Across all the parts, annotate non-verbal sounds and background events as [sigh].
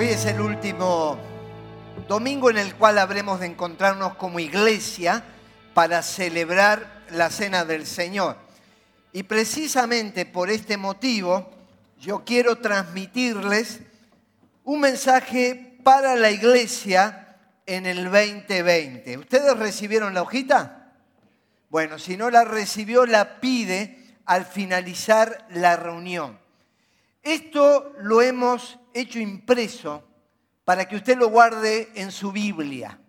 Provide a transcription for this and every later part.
Hoy es el último domingo en el cual habremos de encontrarnos como iglesia para celebrar la cena del Señor. Y precisamente por este motivo yo quiero transmitirles un mensaje para la iglesia en el 2020. ¿Ustedes recibieron la hojita? Bueno, si no la recibió, la pide al finalizar la reunión. Esto lo hemos hecho impreso para que usted lo guarde en su Biblia,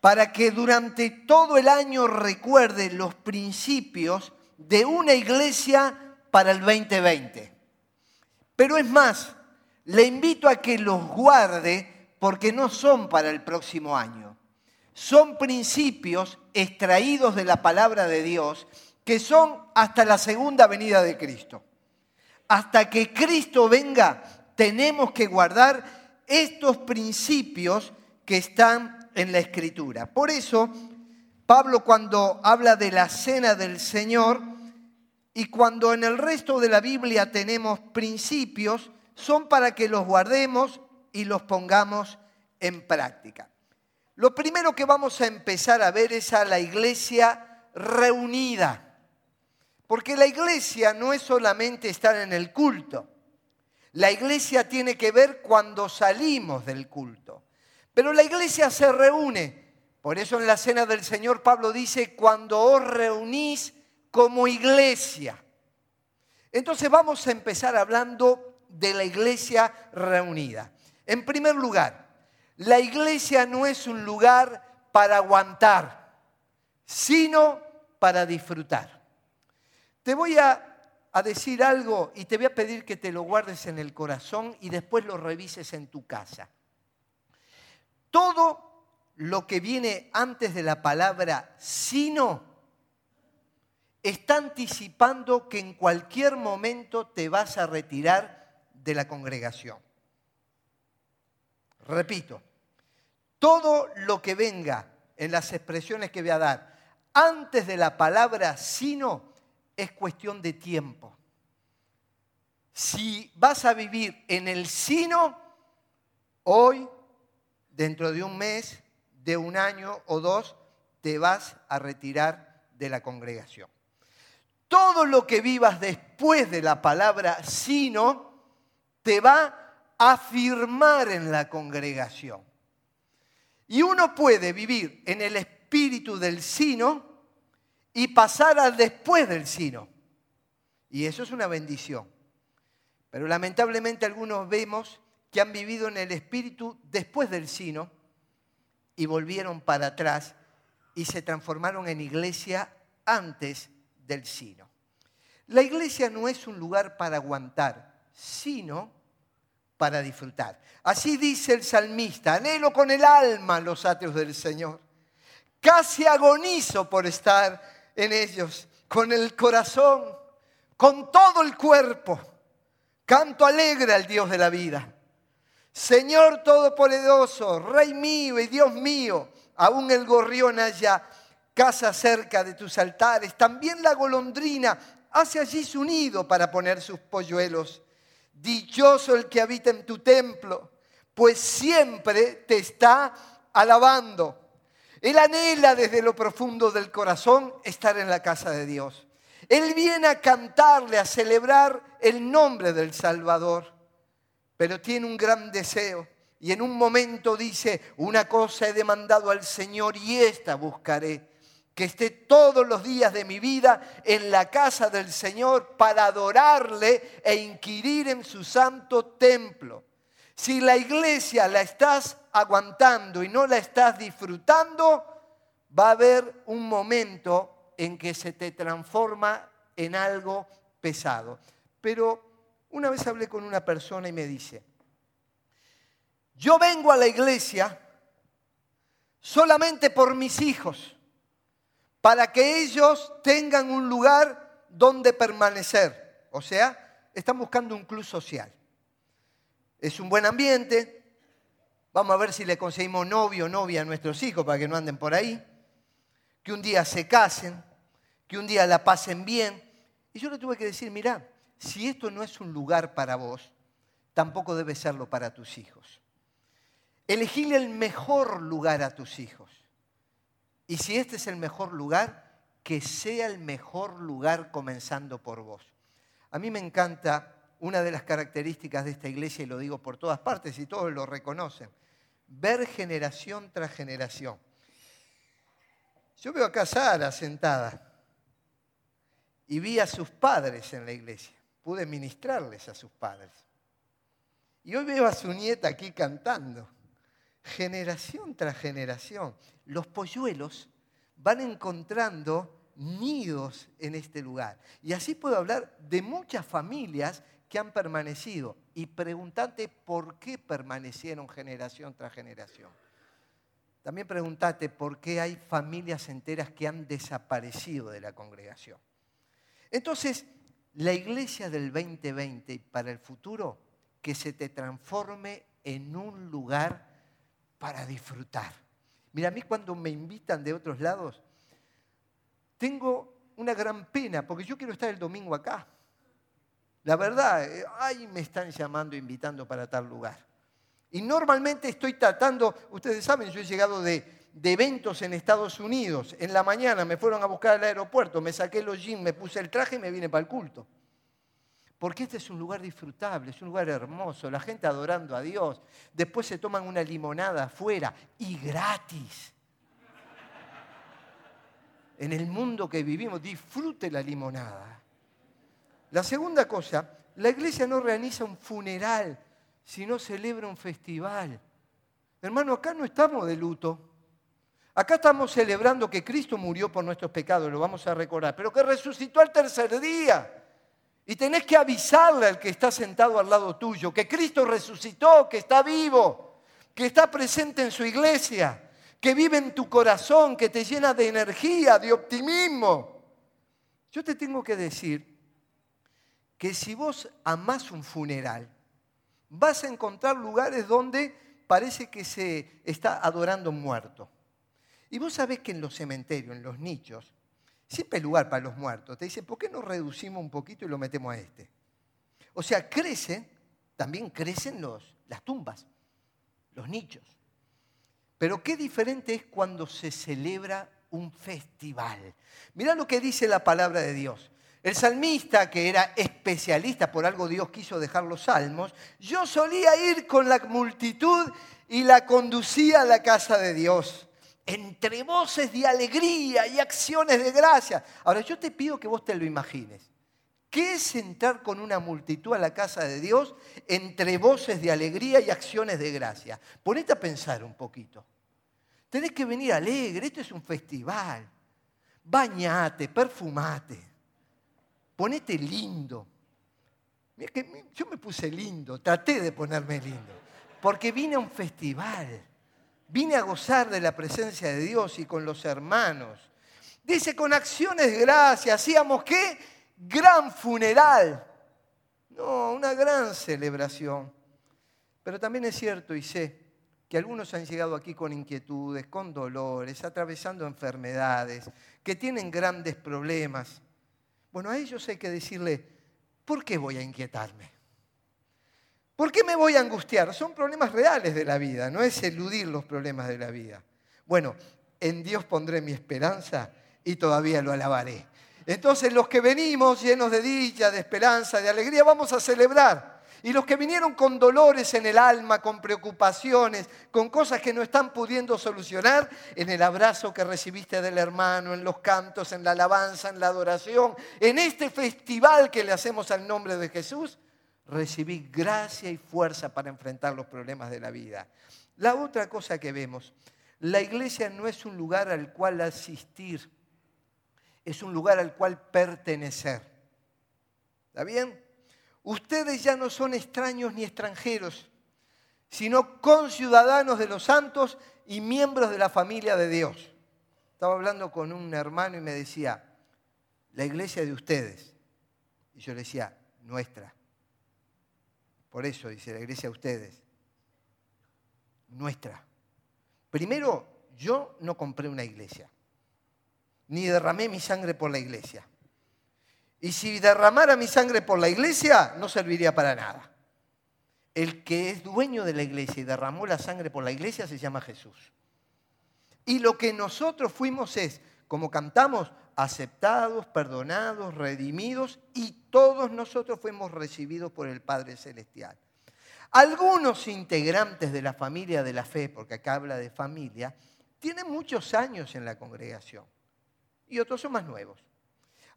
para que durante todo el año recuerde los principios de una iglesia para el 2020. Pero es más, le invito a que los guarde porque no son para el próximo año. Son principios extraídos de la palabra de Dios que son hasta la segunda venida de Cristo. Hasta que Cristo venga, tenemos que guardar estos principios que están en la Escritura. Por eso, Pablo cuando habla de la cena del Señor y cuando en el resto de la Biblia tenemos principios, son para que los guardemos y los pongamos en práctica. Lo primero que vamos a empezar a ver es a la iglesia reunida. Porque la iglesia no es solamente estar en el culto. La iglesia tiene que ver cuando salimos del culto. Pero la iglesia se reúne. Por eso en la cena del Señor Pablo dice, cuando os reunís como iglesia. Entonces vamos a empezar hablando de la iglesia reunida. En primer lugar, la iglesia no es un lugar para aguantar, sino para disfrutar. Te voy a, decir algo y te voy a pedir que te lo guardes en el corazón y después lo revises en tu casa. Todo lo que viene antes de la palabra sino está anticipando que en cualquier momento te vas a retirar de la congregación. Repito, todo lo que venga en las expresiones que voy a dar antes de la palabra sino es cuestión de tiempo. Si vas a vivir en el sino, hoy, dentro de un mes, de un año o dos, te vas a retirar de la congregación. Todo lo que vivas después de la palabra sino, te va a afirmar en la congregación. Y uno puede vivir en el espíritu del sino y pasar al después del sino. Y eso es una bendición. Pero lamentablemente algunos vemos que han vivido en el espíritu después del sino y volvieron para atrás y se transformaron en iglesia antes del sino. La iglesia no es un lugar para aguantar, sino para disfrutar. Así dice el salmista, anhelo con el alma los atrios del Señor. Casi agonizo por estar en ellos, con el corazón, con todo el cuerpo. Canto alegre al Dios de la vida. Señor Todopoderoso, Rey mío y Dios mío, aún el gorrión haya casa cerca de tus altares, también la golondrina hace allí su nido para poner sus polluelos. Dichoso el que habita en tu templo, pues siempre te está alabando. Él anhela desde lo profundo del corazón estar en la casa de Dios. Él viene a cantarle, a celebrar el nombre del Salvador, pero tiene un gran deseo. Y en un momento dice, una cosa he demandado al Señor y esta buscaré, que esté todos los días de mi vida en la casa del Señor para adorarle e inquirir en su santo templo. Si la iglesia la estás aguantando y no la estás disfrutando, va a haber un momento en que se te transforma en algo pesado. Pero una vez hablé con una persona y me dice, yo vengo a la iglesia solamente por mis hijos para que ellos tengan un lugar donde permanecer. O sea, están buscando un club social. Es un buen ambiente. Vamos a ver si le conseguimos novio o novia a nuestros hijos para que no anden por ahí. Que un día se casen, que un día la pasen bien. Y yo le tuve que decir, mira, si esto no es un lugar para vos, tampoco debe serlo para tus hijos. Elegirle el mejor lugar a tus hijos. Y si este es el mejor lugar, que sea el mejor lugar comenzando por vos. A mí me encanta una de las características de esta iglesia, y lo digo por todas partes y todos lo reconocen, ver generación tras generación. Yo veo a Sara sentada y vi a sus padres en la iglesia. Pude ministrarles a sus padres. Y hoy veo a su nieta aquí cantando. Generación tras generación. Los polluelos van encontrando nidos en este lugar. Y así puedo hablar de muchas familias que han permanecido y preguntarte por qué permanecieron generación tras generación. También preguntate por qué hay familias enteras que han desaparecido de la congregación. Entonces, la iglesia del 2020 para el futuro, que se te transforme en un lugar para disfrutar. Mira, a mí cuando me invitan de otros lados, tengo una gran pena, porque yo quiero estar el domingo acá. La verdad, eh, ay, me están llamando, invitando para tal lugar. Y normalmente estoy tratando, ustedes saben, yo he llegado de, eventos en Estados Unidos. En la mañana me fueron a buscar al aeropuerto, me saqué los jeans, me puse el traje y me vine para el culto. Porque este es un lugar disfrutable, es un lugar hermoso, la gente adorando a Dios. Después se toman una limonada afuera y gratis en el mundo que vivimos, disfrute la limonada. La segunda cosa, la iglesia no realiza un funeral, sino celebra un festival. Hermano, acá no estamos de luto. Acá estamos celebrando que Cristo murió por nuestros pecados, lo vamos a recordar, pero que resucitó al tercer día. Y tenés que avisarle al que está sentado al lado tuyo que Cristo resucitó, que está vivo, que está presente en su iglesia que vive en tu corazón, que te llena de energía, de optimismo. Yo te tengo que decir que si vos amás un funeral, vas a encontrar lugares donde parece que se está adorando un muerto. Y vos sabés que en los cementerios, en los nichos, siempre hay lugar para los muertos. Te dicen, ¿por qué no reducimos un poquito y lo metemos a este? O sea, crecen, también crecen los, las tumbas, los nichos. Pero qué diferente es cuando se celebra un festival. Mirá lo que dice la palabra de Dios. El salmista, que era especialista, por algo Dios quiso dejar los salmos, yo solía ir con la multitud y la conducía a la casa de Dios, entre voces de alegría y acciones de gracia. Ahora yo te pido que vos te lo imagines. ¿Qué es entrar con una multitud a la casa de Dios entre voces de alegría y acciones de gracia? Ponete a pensar un poquito. Tenés que venir alegre, esto es un festival. Bañate, perfumate, ponete lindo. yo me puse lindo, traté de ponerme lindo, porque vine a un festival, vine a gozar de la presencia de Dios y con los hermanos. Dice, con acciones de gracia, hacíamos qué? gran funeral. No, una gran celebración. Pero también es cierto y sé que algunos han llegado aquí con inquietudes, con dolores, atravesando enfermedades, que tienen grandes problemas. Bueno, a ellos hay que decirle, ¿por qué voy a inquietarme? ¿Por qué me voy a angustiar? Son problemas reales de la vida, no es eludir los problemas de la vida. Bueno, en Dios pondré mi esperanza y todavía lo alabaré. Entonces los que venimos llenos de dicha, de esperanza, de alegría, vamos a celebrar. Y los que vinieron con dolores en el alma, con preocupaciones, con cosas que no están pudiendo solucionar, en el abrazo que recibiste del hermano, en los cantos, en la alabanza, en la adoración, en este festival que le hacemos al nombre de Jesús, recibí gracia y fuerza para enfrentar los problemas de la vida. La otra cosa que vemos, la iglesia no es un lugar al cual asistir es un lugar al cual pertenecer. ¿Está bien? Ustedes ya no son extraños ni extranjeros, sino conciudadanos de los santos y miembros de la familia de Dios. Estaba hablando con un hermano y me decía, la iglesia de ustedes. Y yo le decía, nuestra. Por eso dice la iglesia de ustedes. Nuestra. Primero, yo no compré una iglesia ni derramé mi sangre por la iglesia. Y si derramara mi sangre por la iglesia, no serviría para nada. el que es dueño de la iglesia y derramó la sangre por la iglesia se llama Jesús. Y lo que nosotros fuimos es, como cantamos, aceptados, perdonados, redimidos y todos nosotros fuimos recibidos por el Padre Celestial. Algunos integrantes de la familia de la fe, porque acá habla de familia, tienen muchos años en la congregación y otros son más nuevos.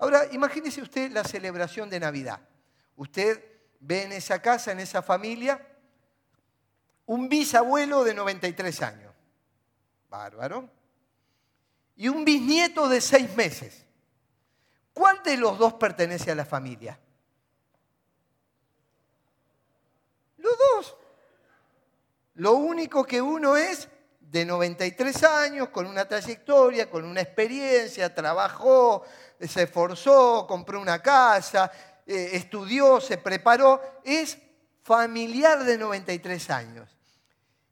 Ahora, imagínese usted la celebración de Navidad. Usted ve en esa casa, en esa familia, un bisabuelo de 93 años. Bárbaro. Y un bisnieto de seis meses. ¿Cuál de los dos pertenece a la familia? Los dos. Lo único que uno es de 93 años, con una trayectoria, con una experiencia, trabajó, se esforzó, compró una casa, eh, estudió, se preparó, es familiar de 93 años.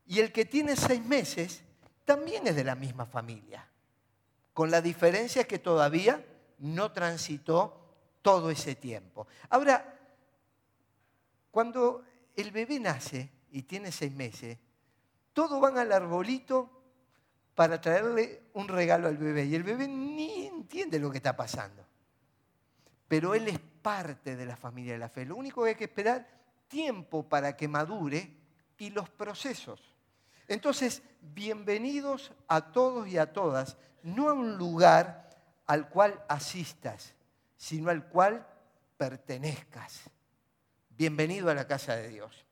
Y el que tiene seis meses también es de la misma familia, con la diferencia que todavía no transitó todo ese tiempo. Ahora, cuando el bebé nace y tiene seis meses, todos van al arbolito para traerle un regalo al bebé y el bebé ni entiende lo que está pasando. Pero él es parte de la familia de la fe. Lo único que hay que esperar tiempo para que madure y los procesos. Entonces, bienvenidos a todos y a todas, no a un lugar al cual asistas, sino al cual pertenezcas. Bienvenido a la casa de Dios.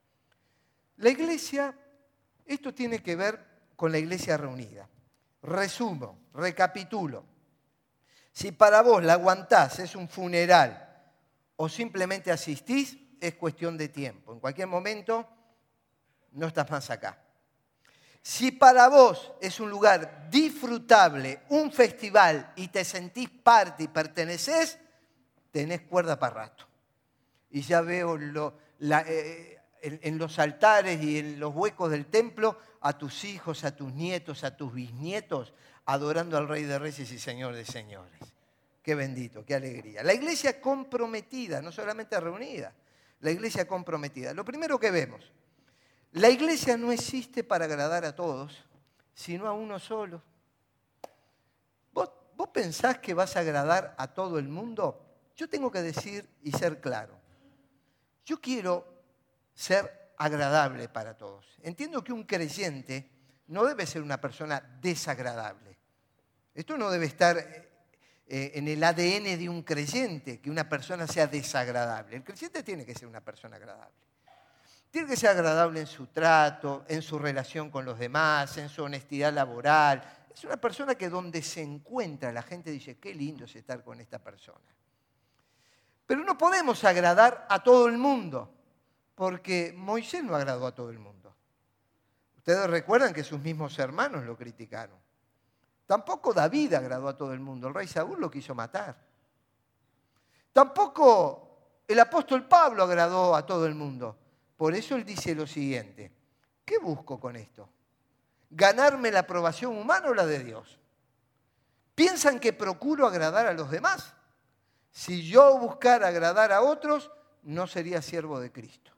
La iglesia esto tiene que ver con la iglesia reunida. Resumo, recapitulo. Si para vos la aguantás es un funeral o simplemente asistís, es cuestión de tiempo. En cualquier momento no estás más acá. Si para vos es un lugar disfrutable, un festival y te sentís parte y perteneces, tenés cuerda para rato. Y ya veo lo, la, eh, en, los altares y en los huecos del templo a tus hijos, a tus nietos, a tus bisnietos, adorando al Rey de Reyes y Señor de Señores. Qué bendito, qué alegría. La iglesia comprometida, no solamente reunida, la iglesia comprometida. Lo primero que vemos, la iglesia no existe para agradar a todos, sino a uno solo. ¿Vos, ¿Vos pensás que vas a agradar a todo el mundo? Yo tengo que decir y ser claro. Yo quiero ser agradable para todos. Entiendo que un creyente no debe ser una persona desagradable. Esto no debe estar eh, eh, en el ADN de un creyente, que una persona sea desagradable. El creyente tiene que ser una persona agradable. Tiene que ser agradable en su trato, en su relación con los demás, en su honestidad laboral. Es una persona que donde se encuentra la gente dice, qué lindo es estar con esta persona. Pero no podemos agradar a todo el mundo porque Moisés no agradó a todo el mundo. Ustedes recuerdan que sus mismos hermanos lo criticaron. Tampoco David agradó a todo el mundo, el rey Saúl lo quiso matar. Tampoco el apóstol Pablo agradó a todo el mundo. Por eso él dice lo siguiente, ¿qué busco con esto? ¿Ganarme la aprobación humana o la de Dios? ¿Piensan que procuro agradar a los demás? Si yo buscara agradar a otros, no sería siervo de Cristo.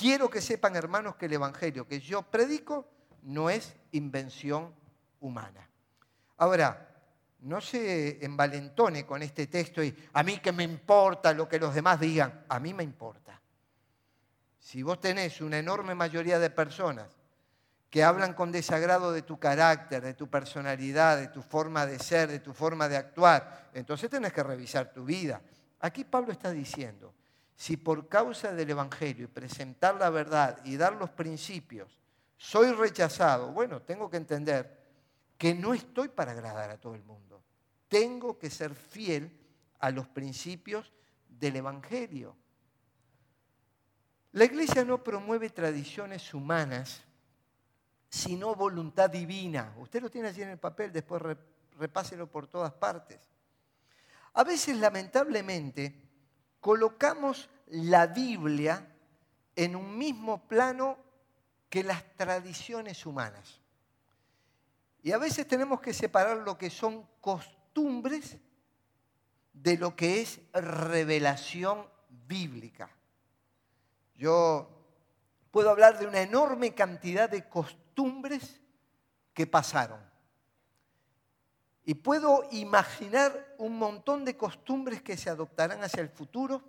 Quiero que sepan, hermanos, que el Evangelio que yo predico no es invención humana. Ahora, no se envalentone con este texto y a mí que me importa lo que los demás digan, a mí me importa. Si vos tenés una enorme mayoría de personas que hablan con desagrado de tu carácter, de tu personalidad, de tu forma de ser, de tu forma de actuar, entonces tenés que revisar tu vida. Aquí Pablo está diciendo, si por causa del Evangelio y presentar la verdad y dar los principios soy rechazado, bueno, tengo que entender que no estoy para agradar a todo el mundo. Tengo que ser fiel a los principios del Evangelio. La iglesia no promueve tradiciones humanas, sino voluntad divina. Usted lo tiene allí en el papel, después repáselo por todas partes. A veces, lamentablemente, colocamos la Biblia en un mismo plano que las tradiciones humanas. Y a veces tenemos que separar lo que son costumbres de lo que es revelación bíblica. Yo puedo hablar de una enorme cantidad de costumbres que pasaron. Y puedo imaginar un montón de costumbres que se adoptarán hacia el futuro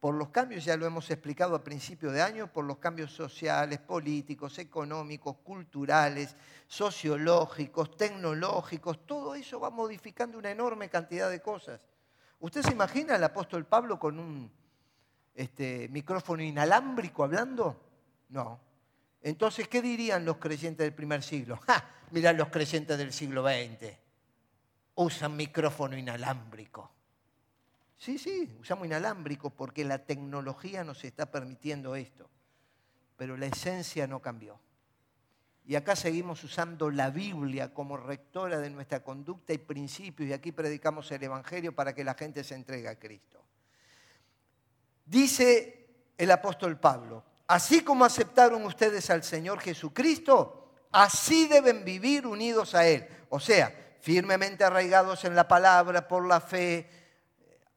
por los cambios, ya lo hemos explicado a principio de año, por los cambios sociales, políticos, económicos, culturales, sociológicos, tecnológicos, todo eso va modificando una enorme cantidad de cosas. ¿Usted se imagina al apóstol Pablo con un este, micrófono inalámbrico hablando? No. Entonces, ¿qué dirían los creyentes del primer siglo? [laughs] ¡Ja! Mirá los creyentes del siglo XX. Usan micrófono inalámbrico. Sí, sí, usamos inalámbrico porque la tecnología nos está permitiendo esto. Pero la esencia no cambió. Y acá seguimos usando la Biblia como rectora de nuestra conducta y principios y aquí predicamos el Evangelio para que la gente se entregue a Cristo. Dice el apóstol Pablo, así como aceptaron ustedes al Señor Jesucristo, así deben vivir unidos a Él. O sea, firmemente arraigados en la palabra, por la fe,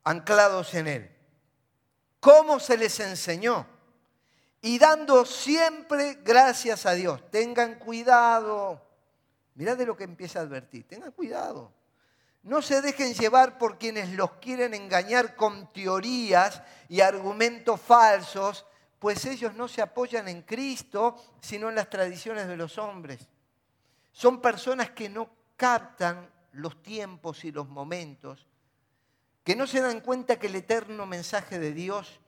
anclados en Él. ¿Cómo se les enseñó? Y dando siempre gracias a Dios. Tengan cuidado. Mirad de lo que empieza a advertir. Tengan cuidado. No se dejen llevar por quienes los quieren engañar con teorías y argumentos falsos, pues ellos no se apoyan en Cristo, sino en las tradiciones de los hombres. Son personas que no captan los tiempos y los momentos que no se dan cuenta que el eterno mensaje de Dios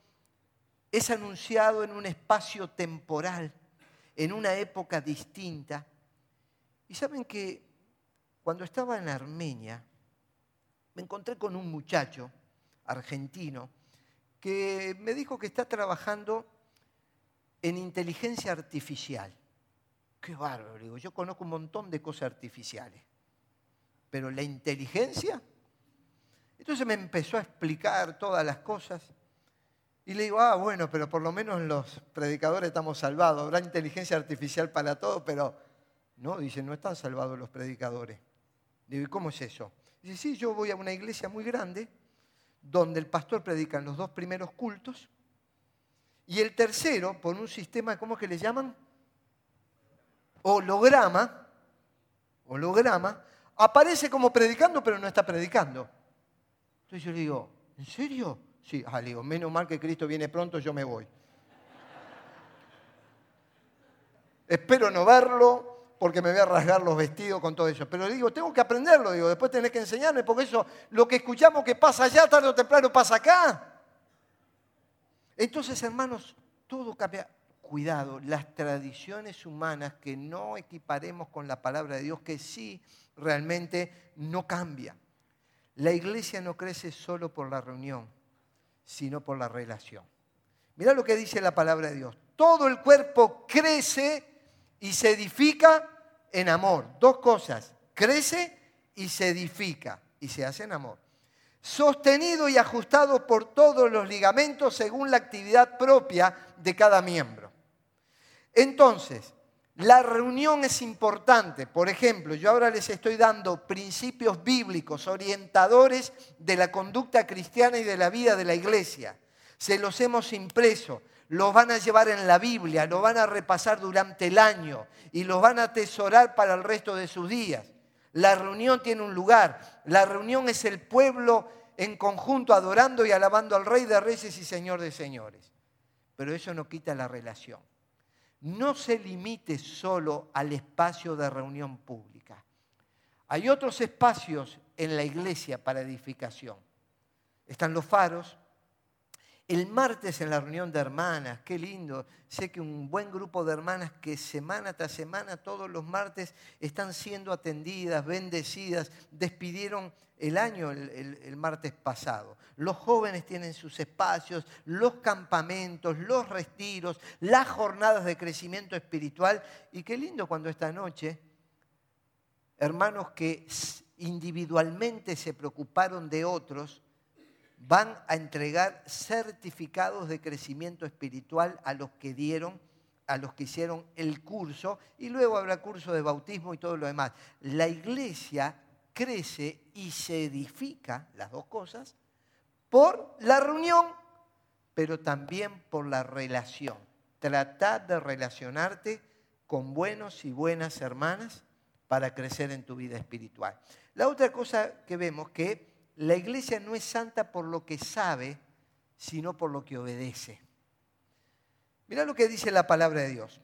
es anunciado en un espacio temporal, en una época distinta. Y saben que cuando estaba en Armenia, me encontré con un muchacho argentino que me dijo que está trabajando en inteligencia artificial. Qué bárbaro, digo, yo conozco un montón de cosas artificiales, pero la inteligencia entonces me empezó a explicar todas las cosas. Y le digo, ah, bueno, pero por lo menos los predicadores estamos salvados. Habrá inteligencia artificial para todo, pero no, dice, no están salvados los predicadores. Digo, ¿y cómo es eso? Dice, sí, yo voy a una iglesia muy grande donde el pastor predica en los dos primeros cultos y el tercero, por un sistema, ¿cómo es que le llaman? Holograma, holograma, aparece como predicando, pero no está predicando. Entonces yo le digo, ¿en serio? Sí, ah, le digo, menos mal que Cristo viene pronto, yo me voy. Espero no verlo porque me voy a rasgar los vestidos con todo eso. Pero le digo, tengo que aprenderlo, digo, después tenés que enseñarme, porque eso, lo que escuchamos que pasa allá, tarde o temprano pasa acá. Entonces, hermanos, todo cambia. Cuidado, las tradiciones humanas que no equiparemos con la palabra de Dios, que sí realmente no cambian. La iglesia no crece solo por la reunión, sino por la relación. Mira lo que dice la palabra de Dios. Todo el cuerpo crece y se edifica en amor. Dos cosas, crece y se edifica y se hace en amor. Sostenido y ajustado por todos los ligamentos según la actividad propia de cada miembro. Entonces, la reunión es importante. Por ejemplo, yo ahora les estoy dando principios bíblicos, orientadores de la conducta cristiana y de la vida de la iglesia. Se los hemos impreso, los van a llevar en la Biblia, los van a repasar durante el año y los van a atesorar para el resto de sus días. La reunión tiene un lugar. La reunión es el pueblo en conjunto adorando y alabando al Rey de Reyes y Señor de Señores. Pero eso no quita la relación no se limite solo al espacio de reunión pública. Hay otros espacios en la iglesia para edificación. Están los faros. El martes en la reunión de hermanas, qué lindo. Sé que un buen grupo de hermanas que semana tras semana, todos los martes, están siendo atendidas, bendecidas, despidieron el año el, martes pasado. Los jóvenes tienen sus espacios, los campamentos, los retiros, las jornadas de crecimiento espiritual. Y qué lindo cuando esta noche, hermanos que individualmente se preocuparon de otros, van a entregar certificados de crecimiento espiritual a los que dieron a los que hicieron el curso y luego habrá curso de bautismo y todo lo demás. La iglesia crece y se edifica, las dos cosas, por la reunión, pero también por la relación. Trata de relacionarte con buenos y buenas hermanas para crecer en tu vida espiritual. La otra cosa que vemos que la iglesia no es santa por lo que sabe, sino por lo que obedece. Mira lo que dice la palabra de Dios.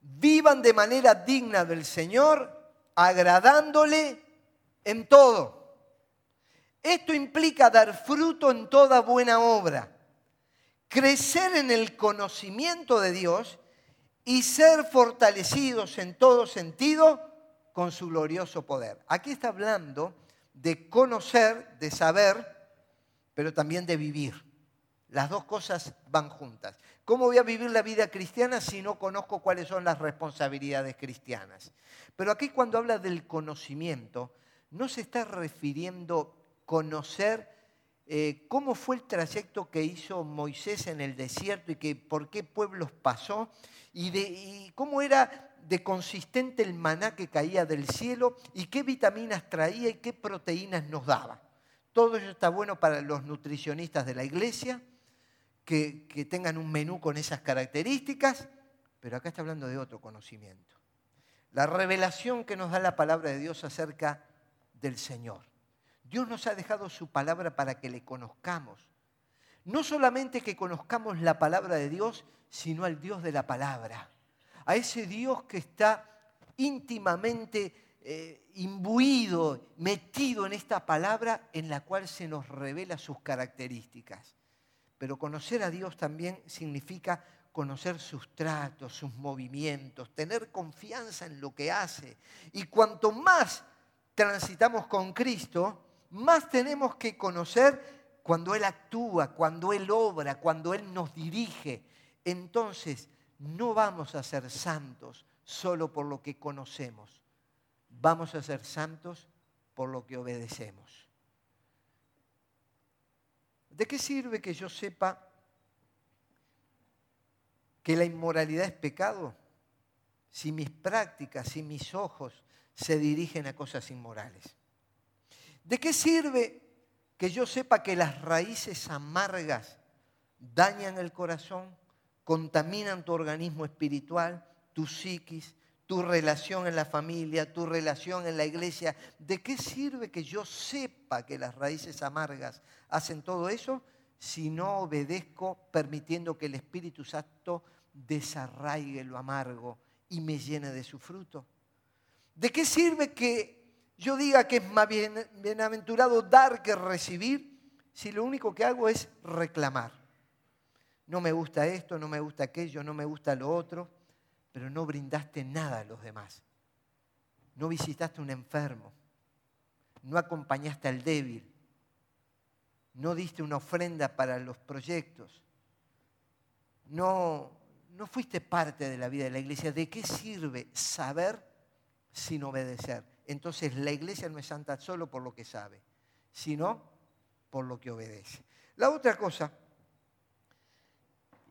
Vivan de manera digna del Señor, agradándole en todo. Esto implica dar fruto en toda buena obra crecer en el conocimiento de Dios y ser fortalecidos en todo sentido con su glorioso poder. Aquí está hablando de conocer, de saber, pero también de vivir. Las dos cosas van juntas. ¿Cómo voy a vivir la vida cristiana si no conozco cuáles son las responsabilidades cristianas? Pero aquí cuando habla del conocimiento, no se está refiriendo conocer eh, cómo fue el trayecto que hizo Moisés en el desierto y que, por qué pueblos pasó y, y cómo era de consistente el maná que caía del cielo y qué vitaminas traía y qué proteínas nos daba. Todo eso está bueno para los nutricionistas de la iglesia, que, que tengan un menú con esas características, pero acá está hablando de otro conocimiento. La revelación que nos da la palabra de Dios acerca del Señor. Dios nos ha dejado su palabra para que le conozcamos. No solamente que conozcamos la palabra de Dios, sino al Dios de la palabra. A ese Dios que está íntimamente eh, imbuido, metido en esta palabra en la cual se nos revela sus características. Pero conocer a Dios también significa conocer sus tratos, sus movimientos, tener confianza en lo que hace. Y cuanto más transitamos con Cristo, más tenemos que conocer cuando Él actúa, cuando Él obra, cuando Él nos dirige. Entonces, no vamos a ser santos solo por lo que conocemos. Vamos a ser santos por lo que obedecemos. ¿De qué sirve que yo sepa que la inmoralidad es pecado si mis prácticas, si mis ojos se dirigen a cosas inmorales? ¿De qué sirve que yo sepa que las raíces amargas dañan el corazón, contaminan tu organismo espiritual, tu psiquis, tu relación en la familia, tu relación en la iglesia? ¿De qué sirve que yo sepa que las raíces amargas hacen todo eso si no obedezco permitiendo que el Espíritu Santo desarraigue lo amargo y me llene de su fruto? ¿De qué sirve que yo diga que es más bienaventurado dar que recibir si lo único que hago es reclamar. No me gusta esto, no me gusta aquello, no me gusta lo otro, pero no brindaste nada a los demás. No visitaste a un enfermo, no acompañaste al débil, no diste una ofrenda para los proyectos, no, no fuiste parte de la vida de la iglesia. ¿De qué sirve saber sin obedecer? entonces la iglesia no es santa solo por lo que sabe, sino por lo que obedece. La otra cosa,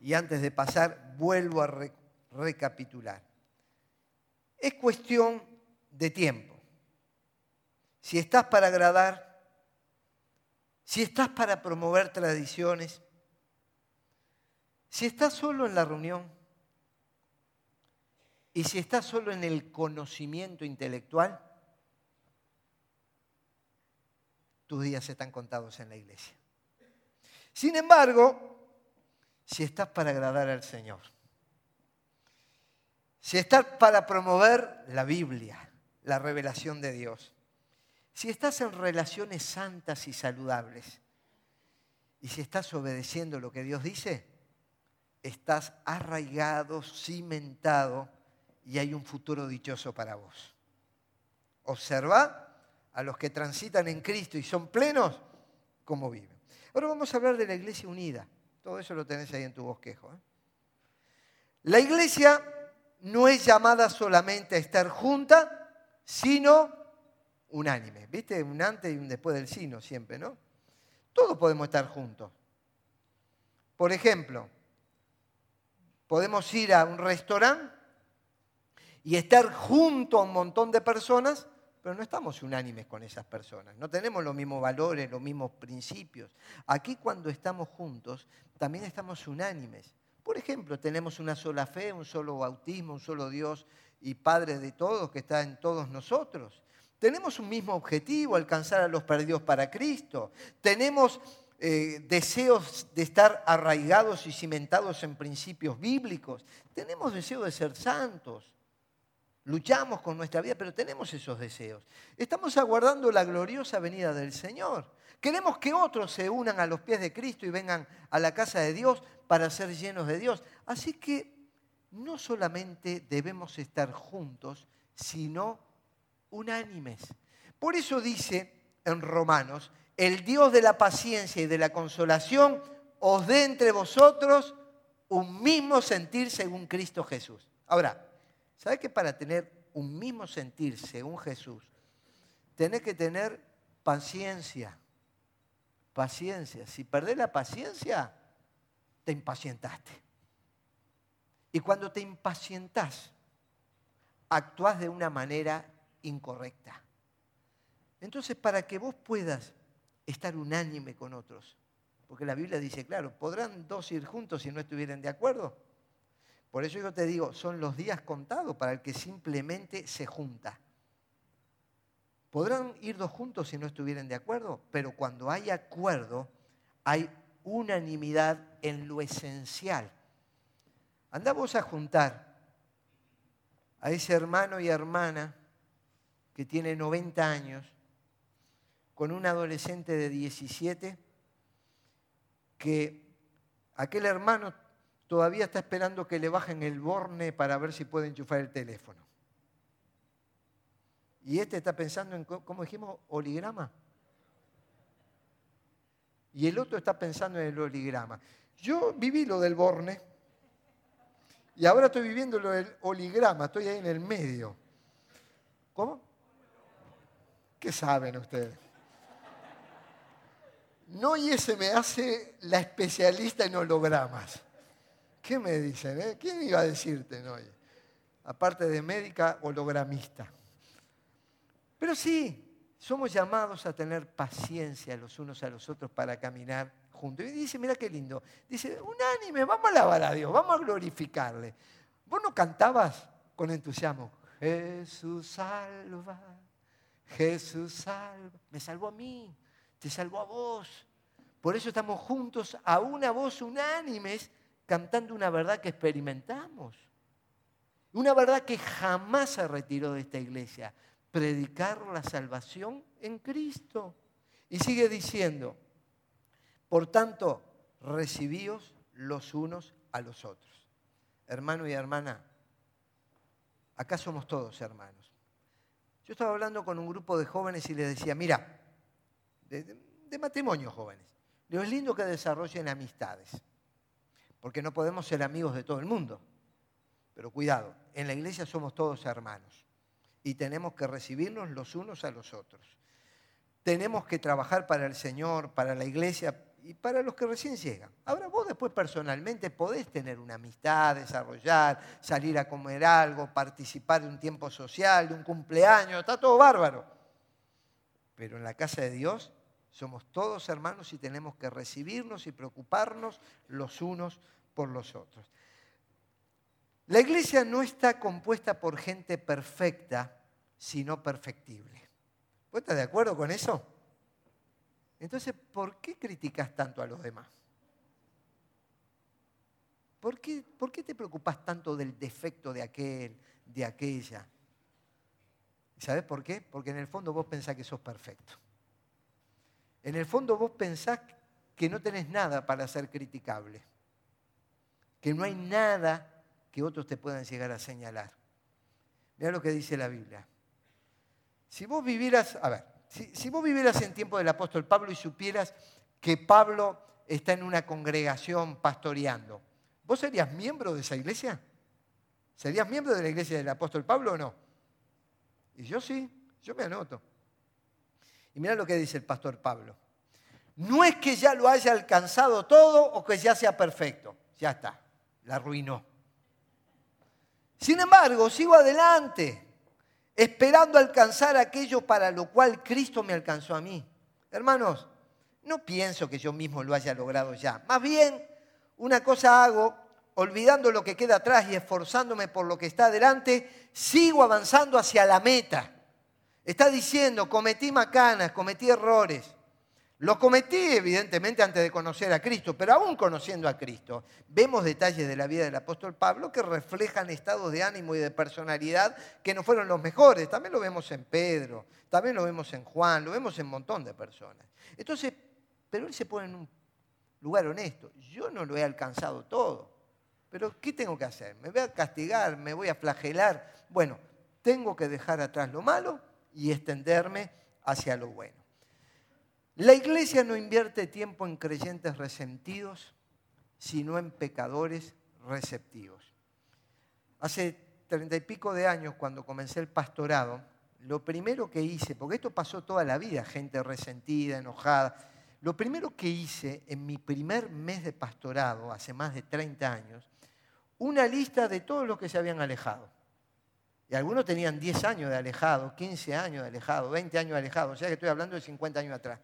y antes de pasar, vuelvo a recapitular, es cuestión de tiempo. Si estás para agradar, si estás para promover tradiciones, si estás solo en la reunión y si estás solo en el conocimiento intelectual, tus días están contados en la iglesia. Sin embargo, si estás para agradar al Señor, si estás para promover la Biblia, la revelación de Dios, si estás en relaciones santas y saludables, y si estás obedeciendo lo que Dios dice, estás arraigado, cimentado, y hay un futuro dichoso para vos. Observa a los que transitan en Cristo y son plenos, cómo viven. Ahora vamos a hablar de la iglesia unida. Todo eso lo tenés ahí en tu bosquejo. ¿eh? La iglesia no es llamada solamente a estar junta, sino unánime. ¿Viste? Un antes y un después del sino siempre, ¿no? Todos podemos estar juntos. Por ejemplo, podemos ir a un restaurante y estar junto a un montón de personas pero no estamos unánimes con esas personas, no tenemos los mismos valores, los mismos principios. Aquí cuando estamos juntos, también estamos unánimes, Por ejemplo, tenemos una sola fe, un solo bautismo, un solo Dios y Padre de todos que está en todos nosotros. Tenemos un mismo objetivo, alcanzar a los perdidos para Cristo. Tenemos eh, deseos de estar arraigados y cimentados en principios bíblicos. Tenemos deseos de ser santos. Luchamos con nuestra vida, pero tenemos esos deseos. Estamos aguardando la gloriosa venida del Señor. Queremos que otros se unan a los pies de Cristo y vengan a la casa de Dios para ser llenos de Dios. Así que no solamente debemos estar juntos, sino unánimes. Por eso dice en Romanos, el Dios de la paciencia y de la consolación os dé entre vosotros un mismo sentir según Cristo Jesús. Ahora, ¿Sabe que para tener un mismo sentir según Jesús, tenés que tener paciencia? Paciencia. Si perdés la paciencia, te impacientaste. Y cuando te impacientas, actúas de una manera incorrecta. Entonces, para que vos puedas estar unánime con otros, porque la Biblia dice, claro, ¿podrán dos ir juntos si no estuvieran de acuerdo? Por eso yo te digo, son los días contados para el que simplemente se junta. Podrán ir dos juntos si no estuvieran de acuerdo, pero cuando hay acuerdo, hay unanimidad en lo esencial. Andamos a juntar a ese hermano y hermana que tiene 90 años con un adolescente de 17 que aquel hermano todavía está esperando que le bajen el borne para ver si puede enchufar el teléfono. Y este está pensando en, ¿cómo dijimos? Oligrama. Y el otro está pensando en el oligrama. Yo viví lo del borne y ahora estoy viviendo lo del oligrama, estoy ahí en el medio. ¿Cómo? ¿Qué saben ustedes? No y ese me hace la especialista en hologramas. ¿Qué me dicen? Eh? ¿Quién iba a decirte, no? Aparte de médica, hologramista. Pero sí, somos llamados a tener paciencia los unos a los otros para caminar juntos. Y dice, mira qué lindo. Dice, unánime, vamos a alabar a Dios, vamos a glorificarle. Vos no cantabas con entusiasmo, Jesús salva, Jesús salva. Me salvó a mí, te salvó a vos. Por eso estamos juntos a una voz unánimes cantando una verdad que experimentamos. Una verdad que jamás se retiró de esta iglesia. Predicar la salvación en Cristo. Y sigue diciendo, por tanto, recibíos los unos a los otros. Hermano y hermana, acá somos todos hermanos. Yo estaba hablando con un grupo de jóvenes y les decía, mira, de, matrimonio jóvenes, lo es lindo que desarrollen amistades porque no podemos ser amigos de todo el mundo. Pero cuidado, en la iglesia somos todos hermanos y tenemos que recibirnos los unos a los otros. Tenemos que trabajar para el Señor, para la iglesia y para los que recién llegan. Ahora vos después personalmente podés tener una amistad, desarrollar, salir a comer algo, participar de un tiempo social, de un cumpleaños, está todo bárbaro. Pero en la casa de Dios somos todos hermanos y tenemos que recibirnos y preocuparnos los unos por los otros. La iglesia no está compuesta por gente perfecta, sino perfectible. ¿Vos estás de acuerdo con eso? Entonces, ¿por qué criticas tanto a los demás? ¿Por qué, ¿Por qué, te preocupas tanto del defecto de aquel, de aquella? ¿Sabes por qué? Porque en el fondo vos pensás que sos perfecto. En el fondo vos pensás que no tenés nada para ser criticable, que no hay nada que otros te puedan llegar a señalar. Mira lo que dice la Biblia. Si vos vivieras, a ver, si, vos vivieras en tiempo del apóstol Pablo y supieras que Pablo está en una congregación pastoreando, ¿vos serías miembro de esa iglesia? ¿Serías miembro de la iglesia del apóstol Pablo o no? Y yo sí, yo me anoto. Y mira lo que dice el pastor Pablo. No es que ya lo haya alcanzado todo o que ya sea perfecto. Ya está, la arruinó. Sin embargo, sigo adelante, esperando alcanzar aquello para lo cual Cristo me alcanzó a mí. Hermanos, no pienso que yo mismo lo haya logrado ya. Más bien, una cosa hago, olvidando lo que queda atrás y esforzándome por lo que está adelante, sigo avanzando hacia la meta. Está diciendo, cometí macanas, cometí errores. Los cometí evidentemente antes de conocer a Cristo, pero aún conociendo a Cristo, vemos detalles de la vida del apóstol Pablo que reflejan estados de ánimo y de personalidad que no fueron los mejores. También lo vemos en Pedro, también lo vemos en Juan, lo vemos en un montón de personas. Entonces, pero él se pone en un lugar honesto. Yo no lo he alcanzado todo, pero ¿qué tengo que hacer? ¿Me voy a castigar? ¿Me voy a flagelar? Bueno, tengo que dejar atrás lo malo y extenderme hacia lo bueno. La iglesia no invierte tiempo en creyentes resentidos, sino en pecadores receptivos. Hace treinta y pico de años, cuando comencé el pastorado, lo primero que hice, porque esto pasó toda la vida, gente resentida, enojada, lo primero que hice en mi primer mes de pastorado, hace más de 30 años, una lista de todos los que se habían alejado. Y algunos tenían 10 años de alejado, 15 años de alejado, 20 años de alejado, o sea que estoy hablando de 50 años atrás.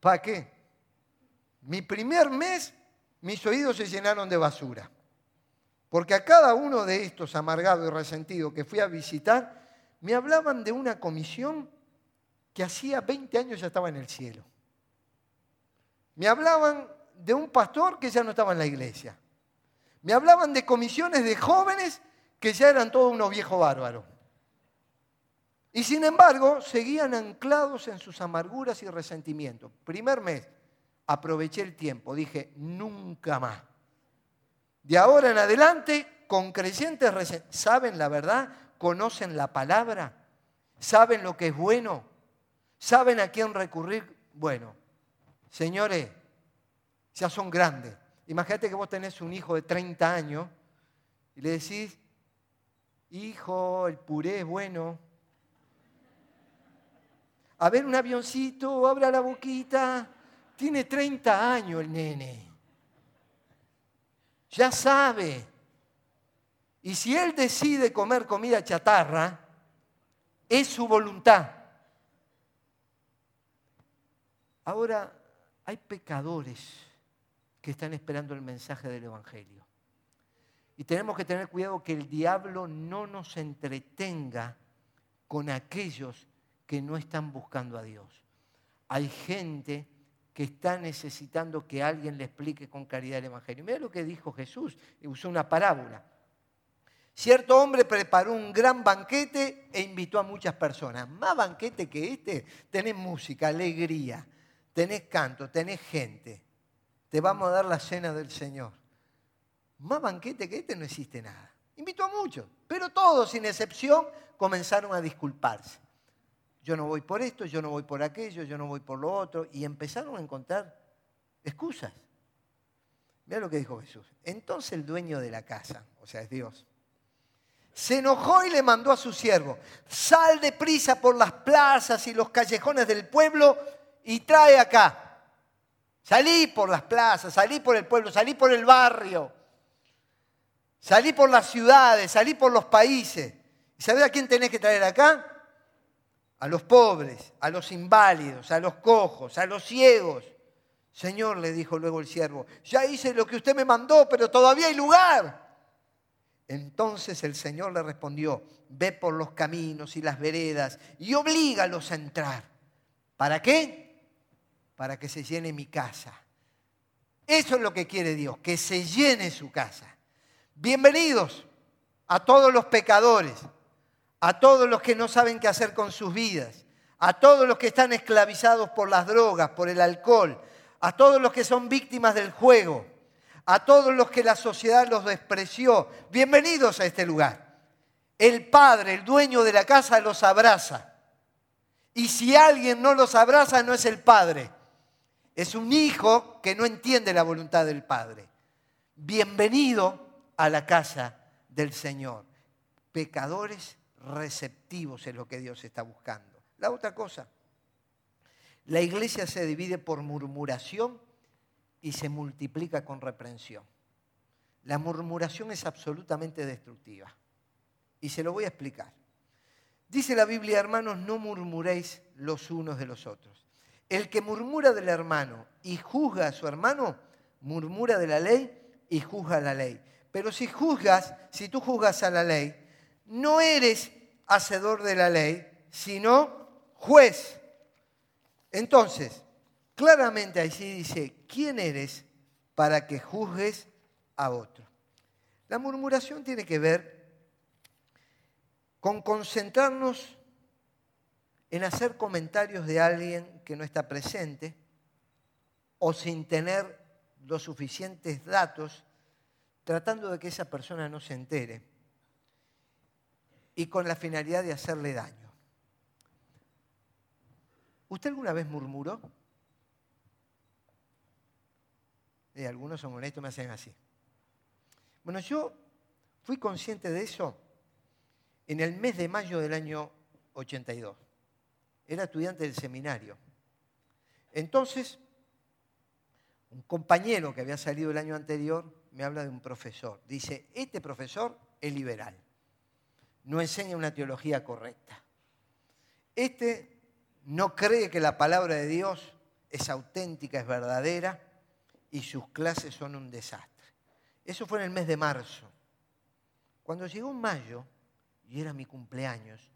¿Para qué? Mi primer mes, mis oídos se llenaron de basura. Porque a cada uno de estos amargados y resentidos que fui a visitar, me hablaban de una comisión que hacía 20 años ya estaba en el cielo. Me hablaban de un pastor que ya no estaba en la iglesia. Me hablaban de comisiones de jóvenes que ya eran todos unos viejos bárbaros. Y sin embargo, seguían anclados en sus amarguras y resentimientos. Primer mes, aproveché el tiempo, dije, nunca más. De ahora en adelante, con creyentes saben la verdad, conocen la palabra, saben lo que es bueno, saben a quién recurrir. Bueno, señores, ya son grandes. Imagínate que vos tenés un hijo de 30 años y le decís, hijo, el puré es bueno, a ver un avioncito, abra la boquita. Tiene 30 años el nene. Ya sabe. Y si él decide comer comida chatarra, es su voluntad. Ahora, hay pecadores que están esperando el mensaje del Evangelio. Y tenemos que tener cuidado que el diablo no nos entretenga con aquellos que no están buscando a Dios. Hay gente que está necesitando que alguien le explique con claridad el Evangelio. Mira lo que dijo Jesús, usó una parábola. Cierto hombre preparó un gran banquete e invitó a muchas personas. Más banquete que este, tenés música, alegría, tenés canto, tenés gente. Te vamos a dar la cena del Señor. Más banquete que este no existe nada. Invitó a muchos, pero todos, sin excepción, comenzaron a disculparse yo no voy por esto, yo no voy por aquello, yo no voy por lo otro, y empezaron a encontrar excusas. Mira lo que dijo Jesús. Entonces el dueño de la casa, o sea, es Dios, se enojó y le mandó a su siervo, sal deprisa por las plazas y los callejones del pueblo y trae acá. Salí por las plazas, salí por el pueblo, salí por el barrio, salí por las ciudades, salí por los países. ¿Y sabés a quién tenés que traer acá? a los pobres, a los inválidos, a los cojos, a los ciegos. Señor, le dijo luego el siervo, ya hice lo que usted me mandó, pero todavía hay lugar. Entonces el Señor le respondió, ve por los caminos y las veredas y oblígalos a entrar. ¿Para qué? Para que se llene mi casa. Eso es lo que quiere Dios, que se llene su casa. Bienvenidos a todos los pecadores, a todos los que no saben qué hacer con sus vidas, a todos los que están esclavizados por las drogas, por el alcohol, a todos los que son víctimas del juego, a todos los que la sociedad los despreció. Bienvenidos a este lugar. El Padre, el dueño de la casa, los abraza. Y si alguien no los abraza, no es el Padre. Es un hijo que no entiende la voluntad del Padre. Bienvenido a la casa del Señor. Pecadores receptivos es lo que Dios está buscando. La otra cosa, la iglesia se divide por murmuración y se multiplica con reprensión. La murmuración es absolutamente destructiva. Y se lo voy a explicar. Dice la Biblia, hermanos, no murmuréis los unos de los otros. El que murmura del hermano y juzga a su hermano, murmura de la ley y juzga la ley. Pero si juzgas, si tú juzgas a la ley, no eres hacedor de la ley, sino juez. Entonces, claramente allí dice, ¿quién eres para que juzgues a otro? La murmuración tiene que ver con concentrarnos en hacer comentarios de alguien que no está presente o sin tener los suficientes datos, tratando de que esa persona no se entere y con la finalidad de hacerle daño. ¿Usted alguna vez murmuró? Algunos son honestos, me hacen así. Bueno, yo fui consciente de eso en el mes de mayo del año 82. Era estudiante del seminario. Entonces, un compañero que había salido el año anterior me habla de un profesor. Dice, este profesor es liberal. No enseña una teología correcta. Este no cree que la palabra de Dios es auténtica, es verdadera y sus clases son un desastre. Eso fue en el mes de marzo. Cuando llegó mayo, y era mi cumpleaños,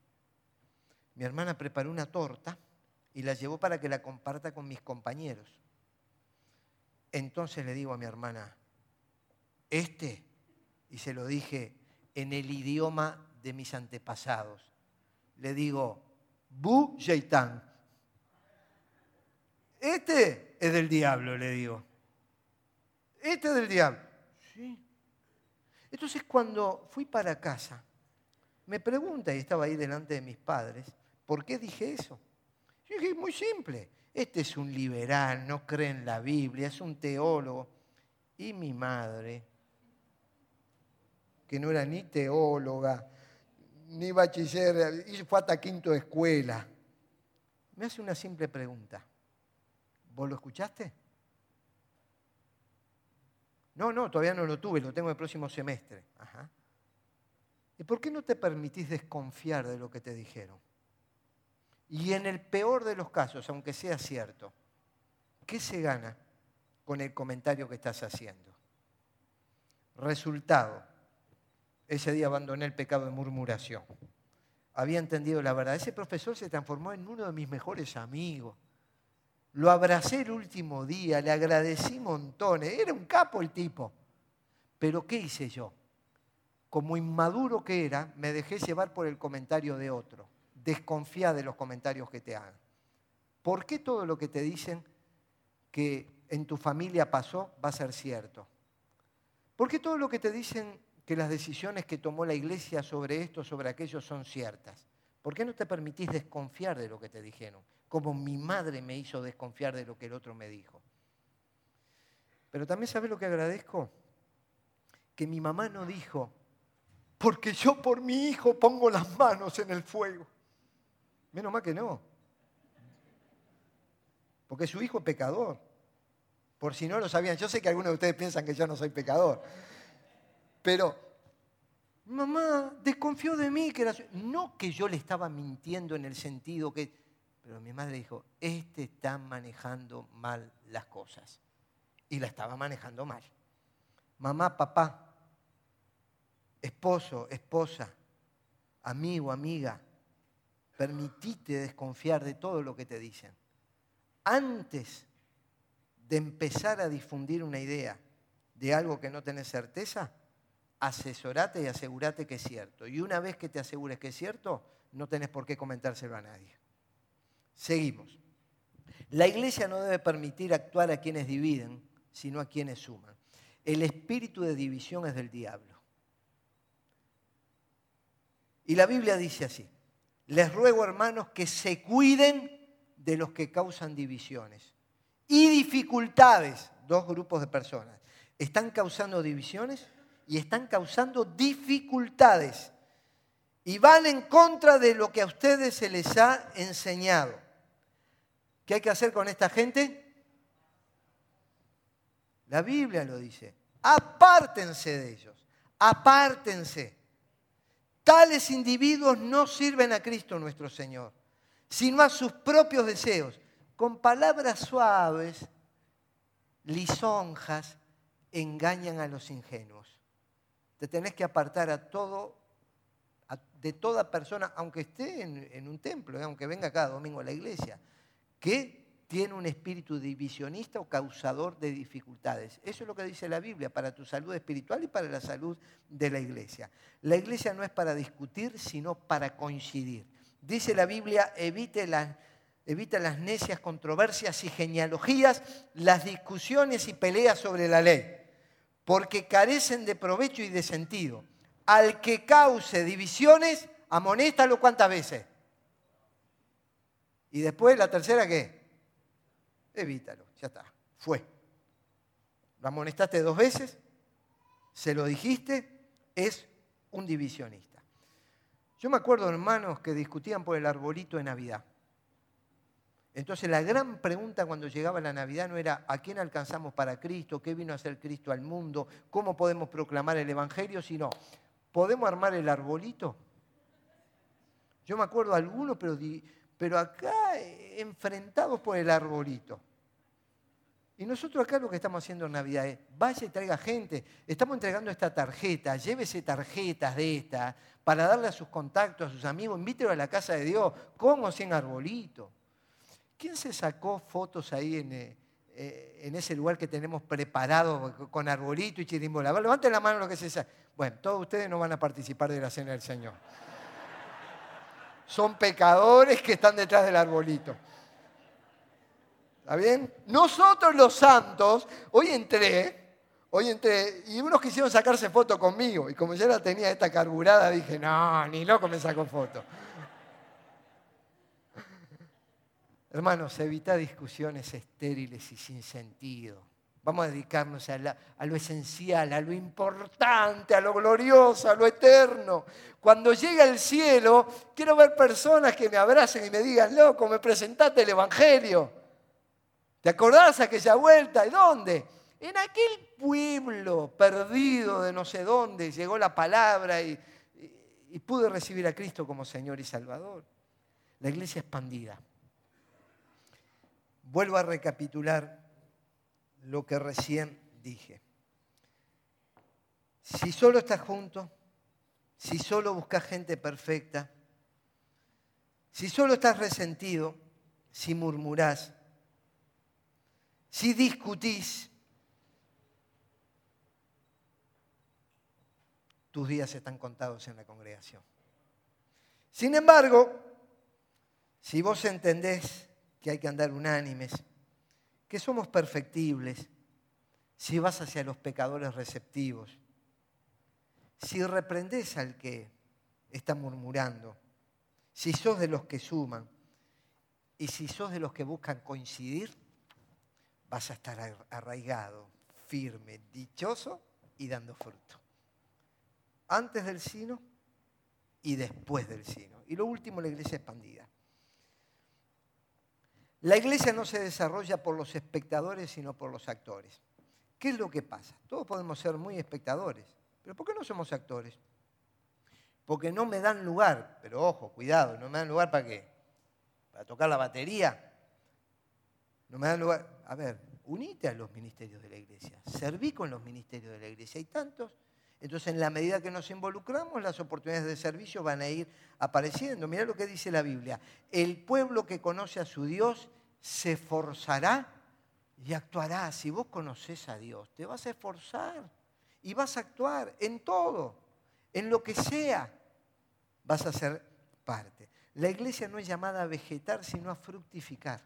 mi hermana preparó una torta y la llevó para que la comparta con mis compañeros. Entonces le digo a mi hermana, este, y se lo dije en el idioma de mis antepasados, le digo, Bu Shaitan. Este es del diablo, le digo. Este es del diablo. Entonces cuando fui para casa, me pregunta, y estaba ahí delante de mis padres, ¿por qué dije eso? Yo dije, muy simple, este es un liberal, no cree en la Biblia, es un teólogo. Y mi madre, que no era ni teóloga, ni bachiller, fue hasta quinto de escuela, me hace una simple pregunta. ¿Vos lo escuchaste? No, no, todavía no lo tuve, lo tengo el próximo semestre. ¿Y por qué no te permitís desconfiar de lo que te dijeron? Y en el peor de los casos, aunque sea cierto, ¿qué se gana con el comentario que estás haciendo? Resultado, ese día abandoné el pecado de murmuración. Había entendido la verdad. Ese profesor se transformó en uno de mis mejores amigos. Lo abracé el último día, le agradecí montones. Era un capo el tipo. Pero ¿qué hice yo? Como inmaduro que era, me dejé llevar por el comentario de otro. Desconfía de los comentarios que te hagan. ¿Por qué todo lo que te dicen que en tu familia pasó va a ser cierto? ¿Por qué todo lo que te dicen que las decisiones que tomó la iglesia sobre esto, sobre aquello, son ciertas? ¿Por qué no te permitís desconfiar de lo que te dijeron? como mi madre me hizo desconfiar de lo que el otro me dijo. Pero también sabes lo que agradezco? Que mi mamá no dijo, porque yo por mi hijo pongo las manos en el fuego. Menos mal que no. Porque su hijo es pecador. Por si no lo sabían, yo sé que algunos de ustedes piensan que yo no soy pecador. Pero, mamá, desconfió de mí que. No que yo le estaba mintiendo en el sentido que pero mi madre dijo, este está manejando mal las cosas. Y la estaba manejando mal. Mamá, papá, esposo, esposa, amigo, amiga, permitite desconfiar de todo lo que te dicen. Antes de empezar a difundir una idea de algo que no tenés certeza, asesorate y asegúrate que es cierto. Y una vez que te asegures que es cierto, no tenés por qué comentárselo a nadie. Seguimos. La iglesia no debe permitir actuar a quienes dividen, sino a quienes suman. El espíritu de división es del diablo. Y la Biblia dice así, les ruego hermanos que se cuiden de los que causan divisiones y dificultades, dos grupos de personas. Están causando divisiones y están causando dificultades y van en contra de lo que a ustedes se les ha enseñado. ¿Qué hay que hacer con esta gente? La Biblia lo dice. Apártense de ellos. Apártense. Tales individuos no sirven a Cristo nuestro Señor, sino a sus propios deseos. Con palabras suaves, lisonjas, engañan a los ingenuos. Te tenés que apartar a todo, de toda persona, aunque esté en, un templo, eh, aunque venga cada domingo a la iglesia, que tiene un espíritu divisionista o causador de dificultades. Eso es lo que dice la Biblia para tu salud espiritual y para la salud de la iglesia. La iglesia no es para discutir, sino para coincidir. Dice la Biblia, evite las, evita las necias controversias y genealogías, las discusiones y peleas sobre la ley, porque carecen de provecho y de sentido. Al que cause divisiones, amonéstalo cuántas veces. Y después la tercera, ¿qué? evítalo, ya está, fue. Lo amonestaste dos veces, se lo dijiste, es un divisionista. Yo me acuerdo, hermanos, que discutían por el arbolito de Navidad. Entonces la gran pregunta cuando llegaba la Navidad no era a quién alcanzamos para Cristo, qué vino a hacer Cristo al mundo, cómo podemos proclamar el Evangelio, sino, ¿podemos armar el arbolito? Yo me acuerdo algunos, pero acá eh, enfrentados por el arbolito. Y nosotros acá lo que estamos haciendo en Navidad es, vaya y traiga gente, estamos entregando esta tarjeta, llévese tarjetas de esta para darle a sus contactos, a sus amigos, invítelo a la casa de Dios, como sin arbolito. ¿Quién se sacó fotos ahí en, eh, eh, en ese lugar que tenemos preparado con arbolito y chirimbola? Levanten la mano lo que se sabe. Bueno, todos ustedes no van a participar de la cena del Señor son pecadores que están detrás del arbolito. ¿Está bien? Nosotros los santos, hoy entré, hoy entré, y unos quisieron sacarse foto conmigo, y como yo la tenía esta carburada, dije, no, ni loco me saco foto. Hermanos, evita discusiones estériles y sin sentido. Vamos a dedicarnos a, lo esencial, a lo importante, a lo glorioso, a lo eterno. Cuando llegue al cielo, quiero ver personas que me abracen y me digan, loco, me presentaste el Evangelio. ¿Te acordás aquella vuelta? ¿Y dónde? En aquel pueblo perdido de no sé dónde llegó la palabra y, y pude recibir a Cristo como Señor y Salvador. La iglesia expandida. Vuelvo a recapitular lo que recién dije. Si solo estás junto, si solo buscas gente perfecta, si solo estás resentido, si murmurás, si discutís, tus días están contados en la congregación. Sin embargo, si vos entendés que hay que andar unánimes, que somos perfectibles si vas hacia los pecadores receptivos, si reprendes al que está murmurando, si sos de los que suman y si sos de los que buscan coincidir, vas a estar arraigado, firme, dichoso y dando fruto. Antes del sino y después del sino. Y lo último, la iglesia expandida. La iglesia no se desarrolla por los espectadores, sino por los actores. ¿Qué es lo que pasa? Todos podemos ser muy espectadores, pero ¿por qué no somos actores? Porque no me dan lugar, pero ojo, cuidado, no me dan lugar para qué? Para tocar la batería. No me dan lugar. A ver, unite a los ministerios de la iglesia, serví con los ministerios de la iglesia. Hay tantos. Entonces, en la medida que nos involucramos, las oportunidades de servicio van a ir apareciendo. Mira lo que dice la Biblia. El pueblo que conoce a su Dios se esforzará y actuará. Si vos conoces a Dios, te vas a esforzar y vas a actuar en todo, en lo que sea, vas a ser parte. La iglesia no es llamada a vegetar, sino a fructificar.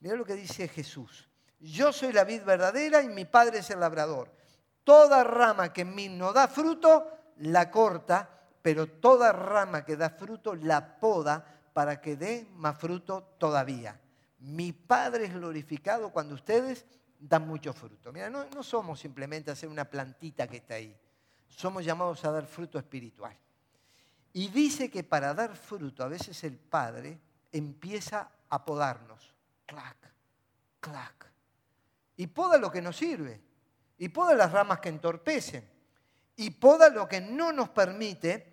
Mira lo que dice Jesús. Yo soy la vid verdadera y mi Padre es el labrador. Toda rama que en mí no da fruto, la corta, pero toda rama que da fruto, la poda para que dé más fruto todavía. Mi Padre es glorificado cuando ustedes dan mucho fruto. Mira, no, somos simplemente hacer una plantita que está ahí. Somos llamados a dar fruto espiritual. Y dice que para dar fruto, a veces el Padre empieza a podarnos. Clac, clac. Y poda lo que nos sirve y poda las ramas que entorpecen y poda lo que no nos permite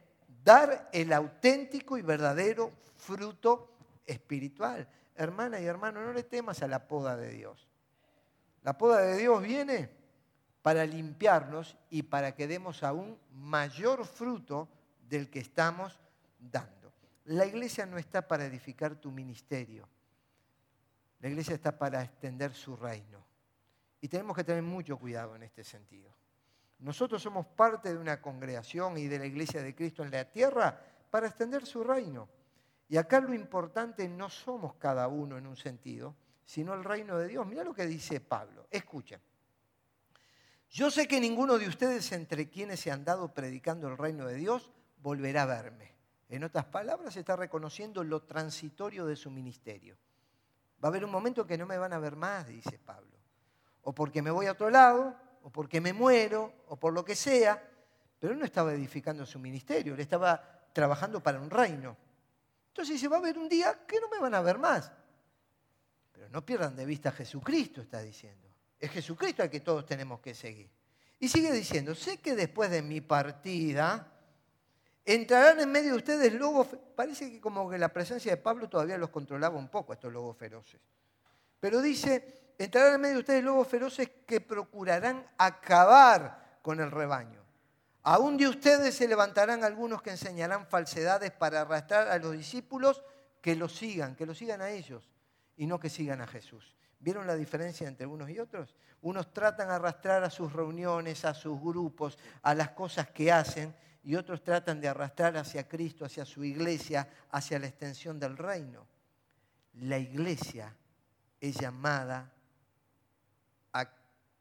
dar el auténtico y verdadero fruto espiritual. Hermana y hermano, no le temas a la poda de Dios. La poda de Dios viene para limpiarnos y para que demos aún mayor fruto del que estamos dando. La iglesia no está para edificar tu ministerio. La iglesia está para extender su reino. Y tenemos que tener mucho cuidado en este sentido. Nosotros somos parte de una congregación y de la iglesia de Cristo en la tierra para extender su reino. Y acá lo importante no somos cada uno en un sentido, sino el reino de Dios. Mira lo que dice Pablo. Escuchen. Yo sé que ninguno de ustedes entre quienes se han dado predicando el reino de Dios volverá a verme. En otras palabras, está reconociendo lo transitorio de su ministerio. Va a haber un momento que no me van a ver más, dice Pablo. O porque me voy a otro lado, o porque me muero, o por lo que sea. Pero él no estaba edificando su ministerio, él estaba trabajando para un reino. Entonces dice, va a haber un día que no me van a ver más. Pero no pierdan de vista a Jesucristo, está diciendo. Es Jesucristo al que todos tenemos que seguir. Y sigue diciendo, sé que después de mi partida entrarán en medio de ustedes lobos, parece que como que la presencia de Pablo todavía los controlaba un poco, estos lobos feroces. Pero dice, entrarán en medio de ustedes lobos feroces que procurarán acabar con el rebaño. Aún de ustedes se levantarán algunos que enseñarán falsedades para arrastrar a los discípulos que los sigan, que los sigan a ellos y no que sigan a Jesús. ¿Vieron la diferencia entre unos y otros? Unos tratan de arrastrar a sus reuniones, a sus grupos, a las cosas que hacen, y otros tratan de arrastrar hacia Cristo, hacia su iglesia, hacia la extensión del reino. La iglesia es llamada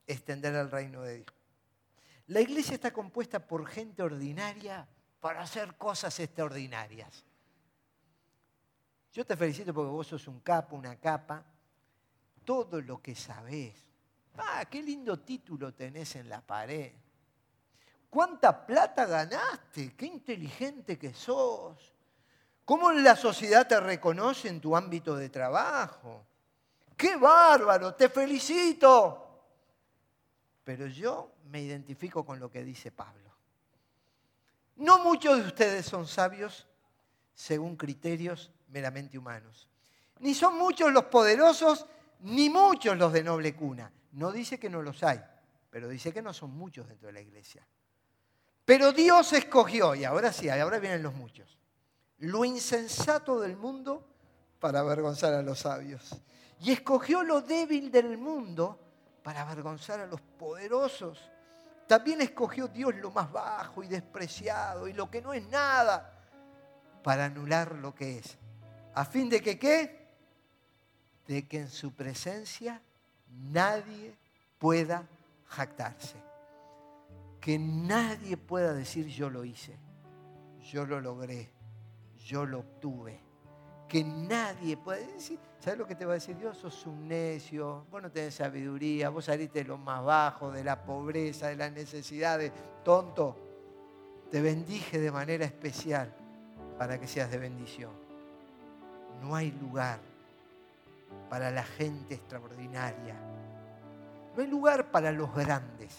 extender el reino de Dios. La iglesia está compuesta por gente ordinaria para hacer cosas extraordinarias. Yo te felicito porque vos sos un capo, una capa, todo lo que sabés. Ah, qué lindo título tenés en la pared. ¿Cuánta plata ganaste? Qué inteligente que sos. ¿Cómo la sociedad te reconoce en tu ámbito de trabajo? ¡Qué bárbaro! ¡Te felicito! Pero yo me identifico con lo que dice Pablo. No muchos de ustedes son sabios según criterios meramente humanos. Ni son muchos los poderosos ni muchos los de noble cuna. No dice que no los hay, pero dice que no son muchos dentro de la iglesia. Pero Dios escogió, y ahora sí, ahora vienen los muchos, lo insensato del mundo para avergonzar a los sabios. Y escogió lo débil del mundo para avergonzar a los poderosos. También escogió Dios lo más bajo y despreciado y lo que no es nada para anular lo que es. A fin de que qué? de que en su presencia nadie pueda jactarse. Que nadie pueda decir yo lo hice, yo lo logré, yo lo obtuve. Que nadie pueda decir, ¿sabes lo que te va a decir Dios? Sos un necio, vos no tenés sabiduría, vos saliste de lo más bajo, de la pobreza, de las necesidades, tonto. Te bendije de manera especial para que seas de bendición. No hay lugar para la gente extraordinaria. No hay lugar para los grandes.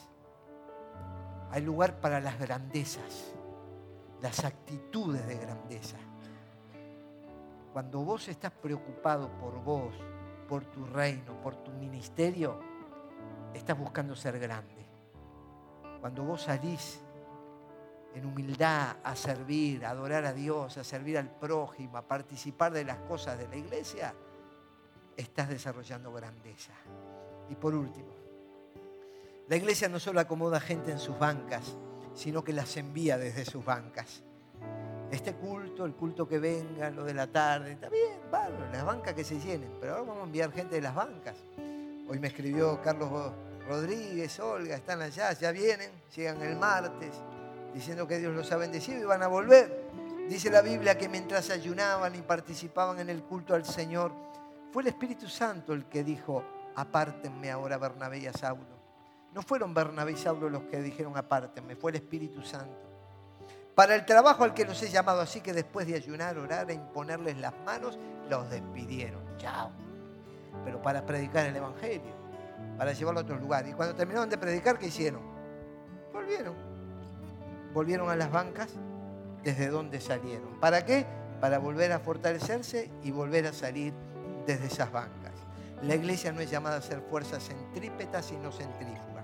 Hay lugar para las grandezas, las actitudes de grandeza. Cuando vos estás preocupado por vos, por tu reino, por tu ministerio, estás buscando ser grande. Cuando vos salís en humildad a servir, a adorar a Dios, a servir al prójimo, a participar de las cosas de la iglesia, estás desarrollando grandeza. Y por último, la iglesia no solo acomoda gente en sus bancas, sino que las envía desde sus bancas. Este culto, el culto que venga, lo de la tarde, está bien, bárbaro, las bancas que se llenen, pero ahora vamos a enviar gente de las bancas. Hoy me escribió Carlos Rodríguez, Olga, están allá, ya vienen, llegan el martes, diciendo que Dios los ha bendecido y van a volver. Dice la Biblia que mientras ayunaban y participaban en el culto al Señor, fue el Espíritu Santo el que dijo, apártenme ahora Bernabé y a Saulo. No fueron Bernabé y Saulo los que dijeron apártenme, fue el Espíritu Santo. Para el trabajo al que los he llamado, así que después de ayunar, orar e imponerles las manos, los despidieron. Chao. Pero para predicar el Evangelio, para llevarlo a otro lugar. Y cuando terminaron de predicar, ¿qué hicieron? Volvieron. Volvieron a las bancas desde donde salieron. ¿Para qué? Para volver a fortalecerse y volver a salir desde esas bancas. La iglesia no es llamada a ser fuerza centrípeta, sino centrífuga.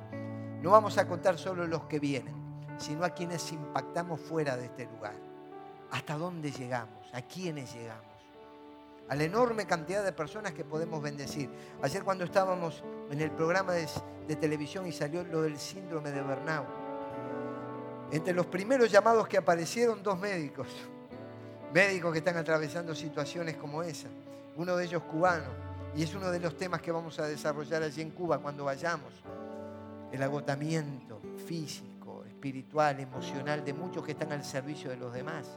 no vamos a contar solo los que vienen, sino a quienes impactamos fuera de este lugar. ¿Hasta dónde llegamos? ¿A quiénes llegamos? A la enorme cantidad de personas que podemos bendecir. Ayer cuando estábamos en el programa de, de televisión y salió lo del síndrome de Burnout, entre los primeros llamados que aparecieron, dos médicos. Médicos que están atravesando situaciones como esa. Uno de ellos cubano. Y es uno de los temas que vamos a desarrollar allí en Cuba cuando vayamos. El agotamiento físico, espiritual, emocional de muchos que están al servicio de los demás.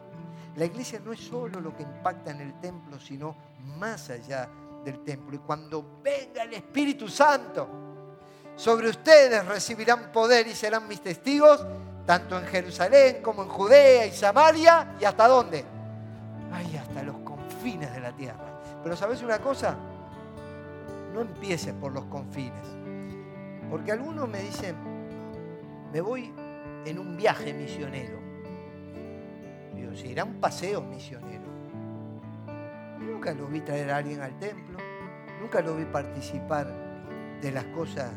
La iglesia no es solo lo que impacta en el templo, sino más allá del templo. Y cuando venga el Espíritu Santo, sobre ustedes recibirán poder y serán mis testigos, tanto en Jerusalén como en Judea y Samaria, y hasta dónde? Ay, hasta los confines de la tierra. Pero ¿sabes una cosa? No empieces por los confines. Porque algunos me dicen, me voy en un viaje misionero si era un paseo misionero. Nunca lo vi traer a alguien al templo, nunca lo vi participar de las cosas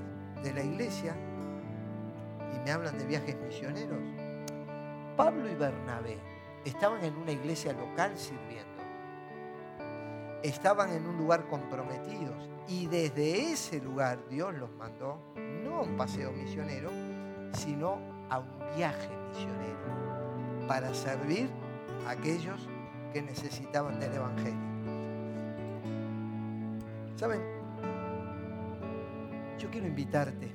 de la iglesia y me hablan de viajes misioneros. Pablo y Bernabé estaban en una iglesia local sirviendo, estaban en un lugar comprometidos y desde ese lugar Dios los mandó no a un paseo misionero, sino a un viaje misionero para servir aquellos que necesitaban del Evangelio. ¿Saben? Yo quiero invitarte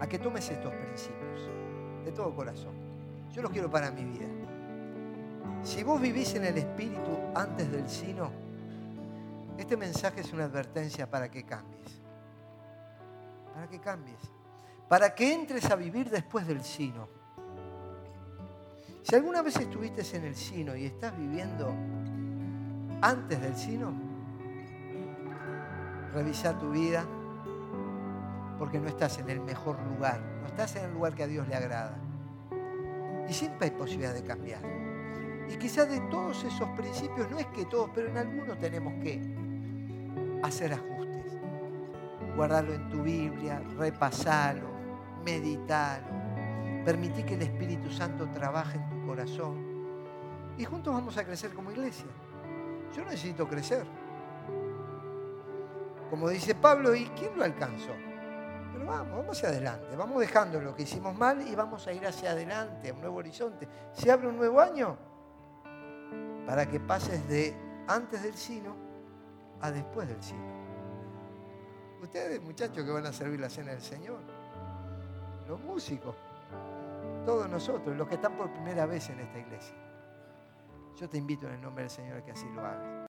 a que tomes estos principios de todo corazón. Yo los quiero para mi vida. Si vos vivís en el Espíritu antes del sino, este mensaje es una advertencia para que cambies. Para que cambies. Para que entres a vivir después del sino si alguna vez estuviste en el sino y estás viviendo antes del sino, revisa tu vida porque no estás en el mejor lugar, no estás en el lugar que a Dios le agrada. Y siempre hay posibilidad de cambiar. Y quizás de todos esos principios, no es que todos, pero en algunos tenemos que hacer ajustes. Guardarlo en tu Biblia, repasarlo, meditarlo Permití que el Espíritu Santo trabaje en tu corazón. Y juntos vamos a crecer como iglesia. Yo necesito crecer. Como dice Pablo, ¿y quién lo alcanzó? Pero vamos, vamos hacia adelante. Vamos dejando lo que hicimos mal y vamos a ir hacia adelante, a un nuevo horizonte. Se abre un nuevo año para que pases de antes del sino a después del sino. Ustedes, muchachos que van a servir la cena del Señor, los músicos, todos nosotros, los que están por primera vez en esta iglesia. Yo te invito en el nombre del Señor a que así lo hagas.